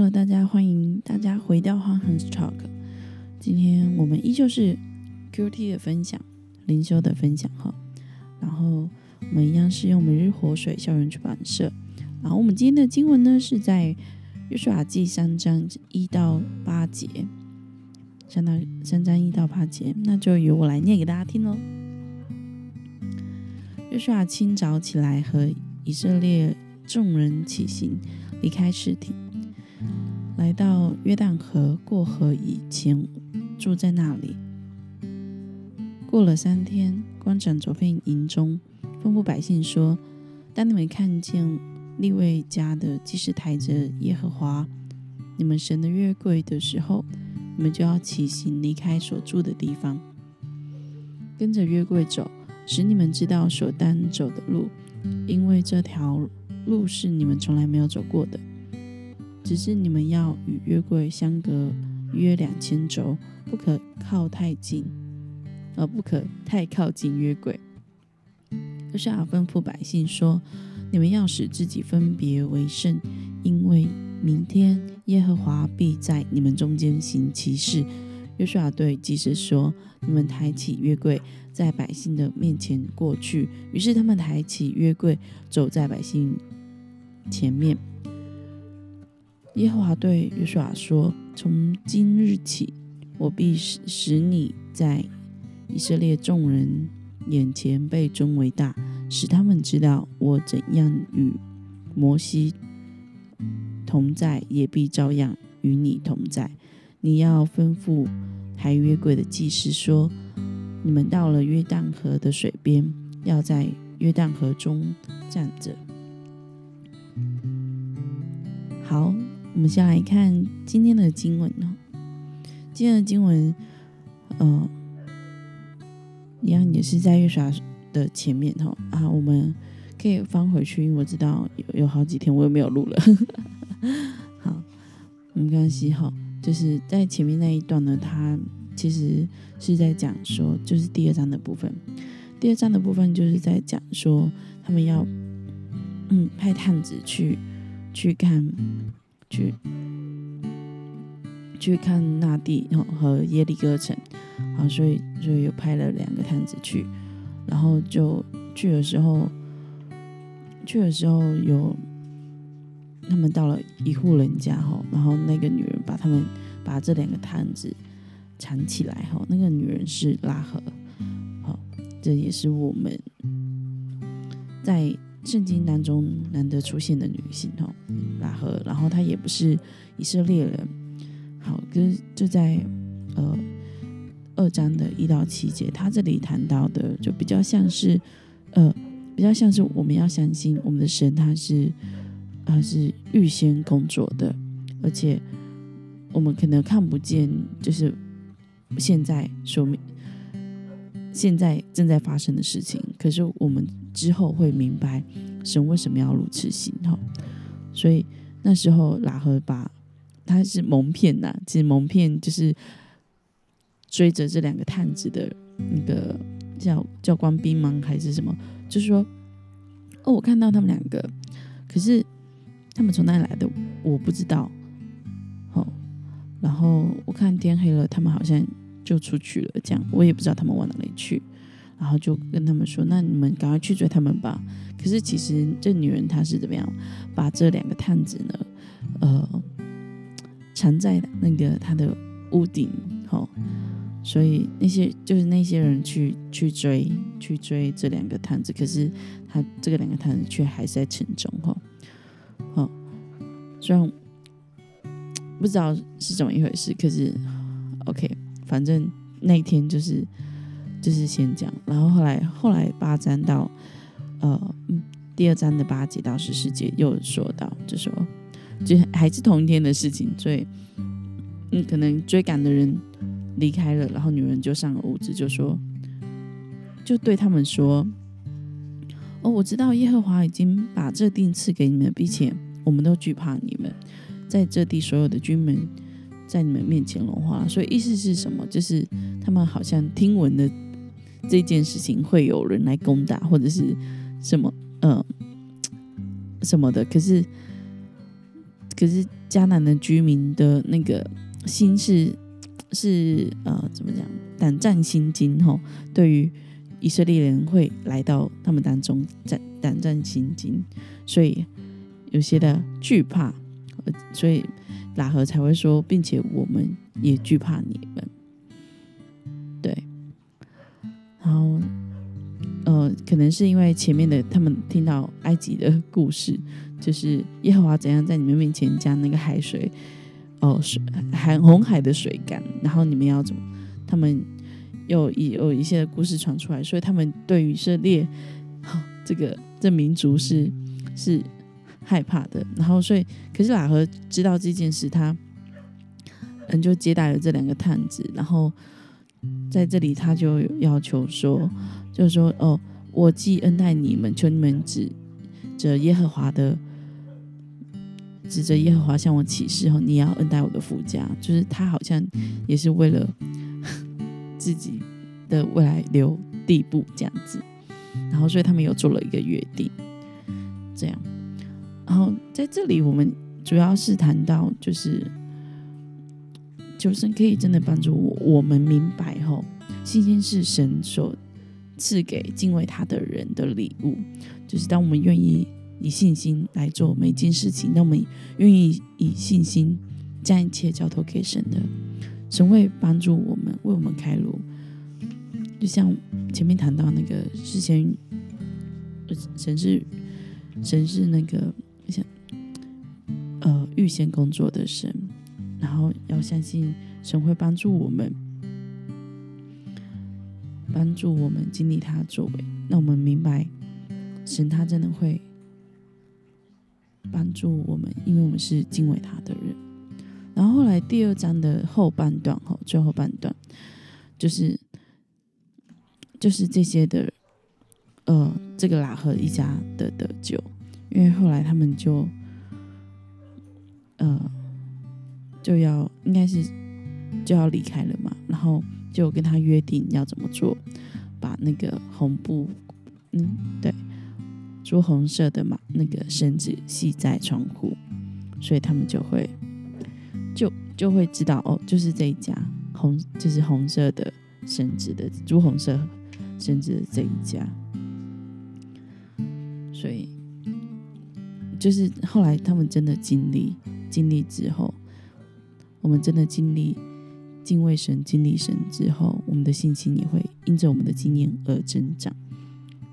Hello，大家欢迎大家回到 h u n s Talk。今天我们依旧是 QT 的分享，灵修的分享哈。然后我们一样是用每日活水校园出版社。然后我们今天的经文呢是在约书亚记三章一到八节，相当于三章一到八节，那就由我来念给大家听喽。约书亚清早起来，和以色列众人起行，离开赤体。来到约旦河过河以前，住在那里。过了三天，官长走遍营中，吩咐百姓说：“当你们看见利未家的祭司抬着耶和华你们神的约柜的时候，你们就要起行离开所住的地方，跟着约柜走，使你们知道所当走的路，因为这条路是你们从来没有走过的。”只是你们要与约柜相隔约两千轴，不可靠太近，而不可太靠近约柜。约书亚吩咐百姓说：“你们要使自己分别为圣，因为明天耶和华必在你们中间行奇事。”约书亚对祭司说：“你们抬起约柜，在百姓的面前过去。”于是他们抬起约柜，走在百姓前面。耶和华对约书亚说：“从今日起，我必使使你在以色列众人眼前被尊为大，使他们知道我怎样与摩西同在，也必照样与你同在。你要吩咐抬约柜的祭司说：你们到了约旦河的水边，要在约旦河中站着。好。”我们先来看今天的经文哦。今天的经文，呃，一样也是在月刷的前面哈啊，我们可以翻回去，因为我知道有有好几天我也没有录了。好，没关系哈，就是在前面那一段呢，它其实是在讲说，就是第二章的部分。第二章的部分就是在讲说，他们要嗯派探子去去看。去去看那地和耶利哥城，啊，所以所以又派了两个探子去，然后就去的时候，去的时候有他们到了一户人家哈，然后那个女人把他们把这两个探子藏起来哈，那个女人是拉赫，好，这也是我们在。圣经当中难得出现的女性哦，拉赫，然后她也不是以色列人，好，跟就在呃二章的一到七节，他这里谈到的就比较像是呃比较像是我们要相信我们的神，他是他是预先工作的，而且我们可能看不见，就是现在说明现在正在发生的事情，可是我们。之后会明白神为什么要如此行哈，所以那时候拉赫把他是蒙骗呐，其实蒙骗就是追着这两个探子的那个叫教官兵吗还是什么？就是说哦，我看到他们两个，可是他们从哪里来的我不知道。好，然后我看天黑了，他们好像就出去了，这样我也不知道他们往哪里去。然后就跟他们说：“那你们赶快去追他们吧。”可是其实这女人她是怎么样把这两个探子呢？呃，藏在那个她的屋顶，哈。所以那些就是那些人去去追去追这两个探子，可是他这个两个探子却还是在城中，哈。好，虽然不知道是怎么一回事，可是 OK，反正那天就是。就是先讲，然后后来后来八章到呃第二章的八节到十四节又说到，就说就还是同一天的事情，所以嗯可能追赶的人离开了，然后女人就上了屋子，就说就对他们说，哦我知道耶和华已经把这地赐给你们，并且我们都惧怕你们，在这地所有的军门在你们面前融化，所以意思是什么？就是他们好像听闻的。这件事情会有人来攻打，或者是什么，嗯，什么的。可是，可是迦南的居民的那个心是是呃怎么讲胆战心惊吼，对于以色列人会来到他们当中战胆战心惊，所以有些的惧怕，所以拉合才会说，并且我们也惧怕你们，然后。呃，可能是因为前面的他们听到埃及的故事，就是耶和华怎样在你们面前将那个海水，哦，水海红海的水干，然后你们要怎么？他们有有一些的故事传出来，所以他们对于以色列这个这民族是是害怕的。然后，所以可是喇合知道这件事，他嗯就接待了这两个探子，然后在这里他就要求说。就是说，哦，我既恩待你们，求你们指着耶和华的，指着耶和华向我起誓后，你要恩待我的夫家。就是他好像也是为了 自己的未来留地步这样子，然后所以他们有做了一个约定，这样。然后在这里，我们主要是谈到，就是求神可以真的帮助我，我们明白后，信心是神所。赐给敬畏他的人的礼物，就是当我们愿意以信心来做每件事情，当我们愿意以信心将一切交托给神的，神会帮助我们，为我们开路。就像前面谈到那个事先，神是神是那个像呃预先工作的神，然后要相信神会帮助我们。帮助我们经历他的作为，那我们明白神他真的会帮助我们，因为我们是敬畏他的人。然后后来第二章的后半段，哈，最后半段就是就是这些的，呃，这个拉赫一家的得救，因为后来他们就呃就要应该是就要离开了嘛，然后。就跟他约定要怎么做，把那个红布，嗯，对，朱红色的嘛，那个绳子系在窗户，所以他们就会就就会知道哦，就是这一家红，就是红色的绳子的朱红色绳子的这一家，所以就是后来他们真的经历经历之后，我们真的经历。敬畏神、经历神之后，我们的信心也会因着我们的经验而增长。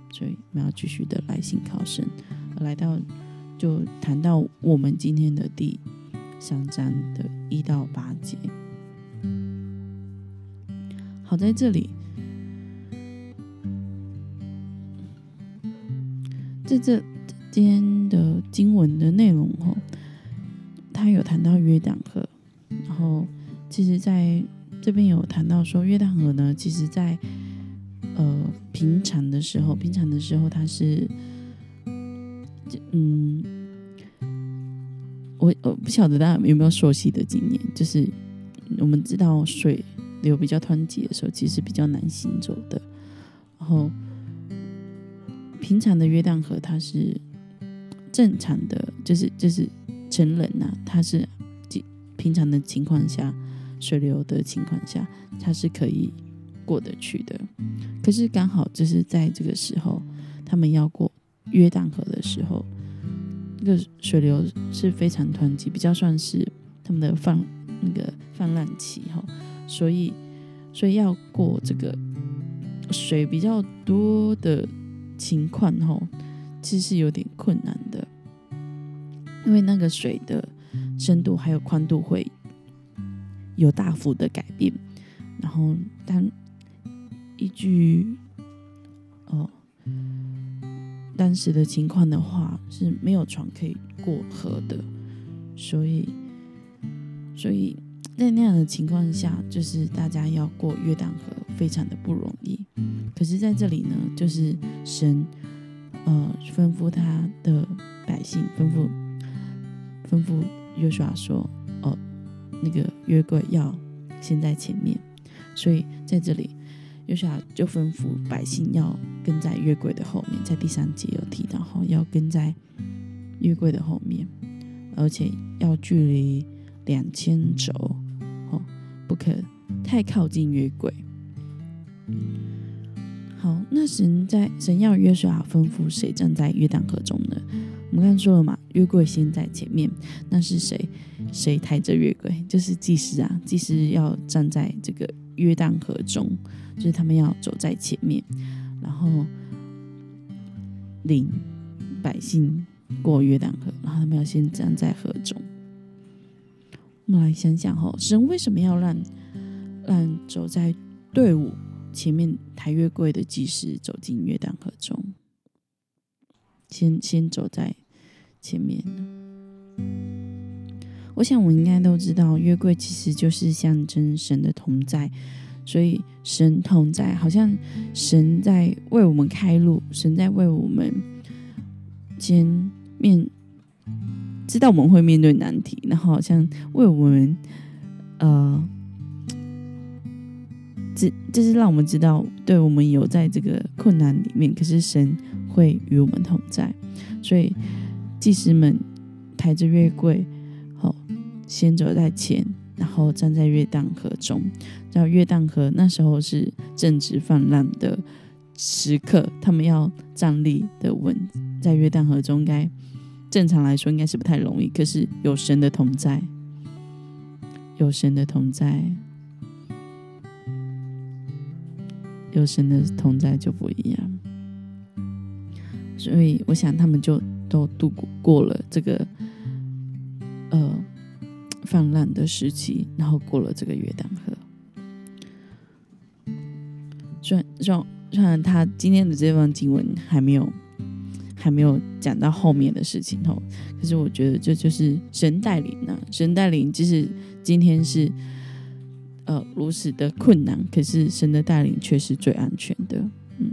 所以，我们要继续的来信靠神。来到，就谈到我们今天的第三章的一到八节。好，在这里，在这今天的经文的内容哦，他有谈到约旦河，后。其实，在这边有谈到说，约旦河呢，其实，在呃平常的时候，平常的时候，它是，嗯，我我不晓得大家有没有熟悉的经验，就是我们知道水流比较湍急的时候，其实比较难行走的。然后，平常的约旦河，它是正常的，就是就是成人呐，它是平常的情况下。水流的情况下，它是可以过得去的。可是刚好就是在这个时候，他们要过约旦河的时候，那个水流是非常湍急，比较算是他们的泛那个泛滥期哈。所以，所以要过这个水比较多的情况哈，其实是有点困难的，因为那个水的深度还有宽度会。有大幅的改变，然后但依据哦当时的情况的话是没有船可以过河的，所以所以在那样的情况下，就是大家要过约旦河非常的不容易。可是在这里呢，就是神呃吩咐他的百姓，吩咐吩咐约书亚说。哦那个约柜要先在前面，所以在这里，约书亚就吩咐百姓要跟在约柜的后面，在第三节有提到哈，要跟在约柜的后面，而且要距离两千轴，哦，不可太靠近约柜。好，那神在神要约书亚吩咐谁站在约旦河中呢？我们刚刚说了嘛，约柜先在前面，那是谁？谁抬着约柜？就是祭司啊！祭司要站在这个约旦河中，就是他们要走在前面，然后领百姓过约旦河，然后他们要先站在河中。我们来想想哈，神为什么要让让走在队伍前面抬约柜的祭司走进约旦河中？先先走在前面我想我应该都知道，约柜其实就是象征神的同在，所以神同在，好像神在为我们开路，神在为我们先面知道我们会面对难题，然后好像为我们呃，这这是让我们知道，对我们有在这个困难里面，可是神。会与我们同在，所以祭司们抬着月柜，好，先走在前，然后站在约旦河中。叫约旦河那时候是正值泛滥的时刻，他们要站立的稳在约旦河中，应该正常来说应该是不太容易。可是有神的同在，有神的同在，有神的同在就不一样。所以我想他们就都度过过了这个呃泛滥的时期，然后过了这个约旦河。虽然虽然虽然他今天的这段经文还没有还没有讲到后面的事情哦，可是我觉得这就是神带领呢，神带领即使今天是呃如此的困难，可是神的带领却是最安全的，嗯。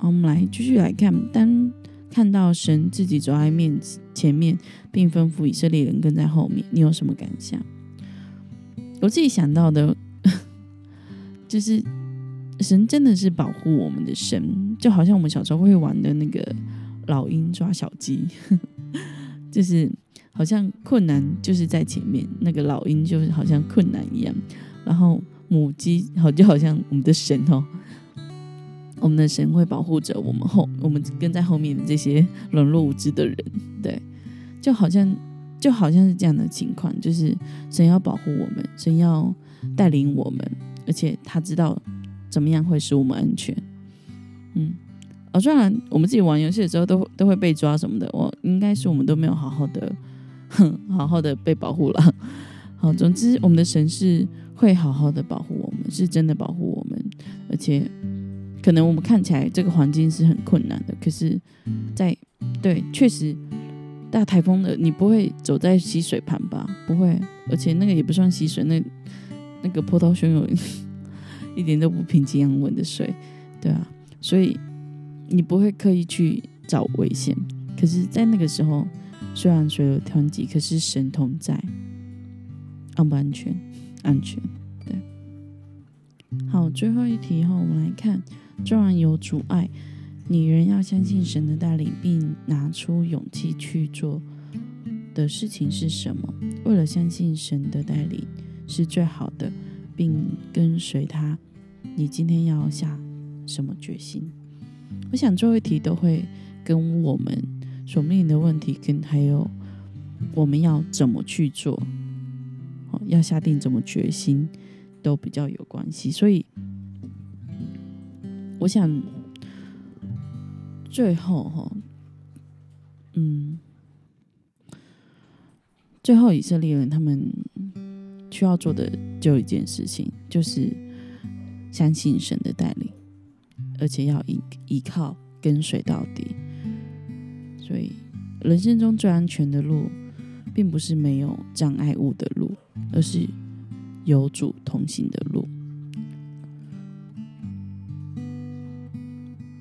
好，我们来继续来看。当看到神自己走在面前面，并吩咐以色列人跟在后面，你有什么感想？我自己想到的，就是神真的是保护我们的神，就好像我们小时候会玩的那个老鹰抓小鸡，就是好像困难就是在前面，那个老鹰就是好像困难一样，然后母鸡好就好像我们的神哦。我们的神会保护着我们后，我们跟在后面的这些软弱无知的人，对，就好像就好像是这样的情况，就是神要保护我们，神要带领我们，而且他知道怎么样会使我们安全。嗯，哦，虽然我们自己玩游戏的时候都都会被抓什么的，我应该是我们都没有好好的，哼，好好的被保护了。好，总之我们的神是会好好的保护我们，是真的保护我们，而且。可能我们看起来这个环境是很困难的，可是，在对确实大台风的，你不会走在溪水旁吧？不会，而且那个也不算溪水，那那个波涛汹涌，一点都不平静安稳的水，对啊，所以你不会刻意去找危险。可是，在那个时候，虽然水有湍急，可是神同在，安不安全？安全。对，好，最后一题哈，我们来看。纵然有阻碍，你仍要相信神的带领，并拿出勇气去做的事情是什么？为了相信神的带领是最好的，并跟随他，你今天要下什么决心？我想最后一题都会跟我们所面临的问题，跟还有我们要怎么去做，要下定怎么决心，都比较有关系。所以。我想，最后哈，嗯，最后以色列人他们需要做的就一件事情，就是相信神的带领，而且要依依靠跟随到底。所以，人生中最安全的路，并不是没有障碍物的路，而是有主同行的路。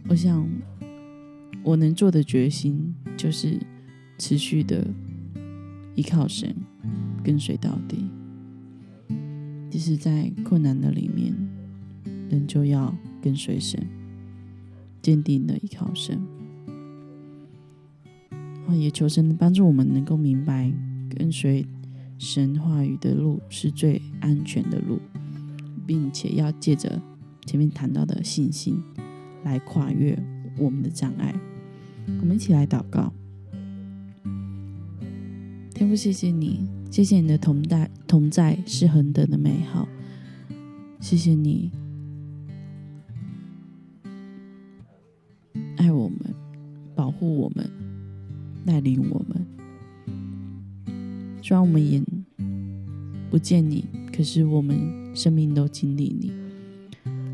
我想，我能做的决心就是持续的依靠神，跟随到底。即使在困难的里面，人就要跟随神，坚定的依靠神。也求神帮助我们能够明白，跟随神话语的路是最安全的路，并且要借着前面谈到的信心来跨越我们的障碍。我们一起来祷告，天父，谢谢你，谢谢你的同在，同在是恒等的美好，谢谢你爱我们，保护我们，带领我们。虽然我们眼不见你，可是我们生命都经历你。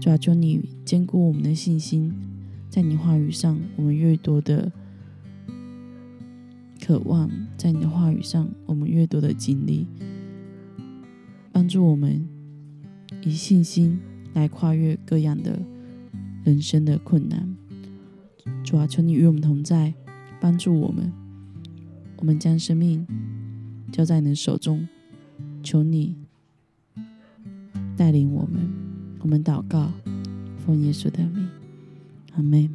主要求你坚固我们的信心。在你话语上，我们越多的渴望；在你的话语上，我们越多的经历，帮助我们以信心来跨越各样的人生的困难。主啊，求你与我们同在，帮助我们。我们将生命交在你的手中，求你带领我们。我们祷告，奉耶稣的名。阿门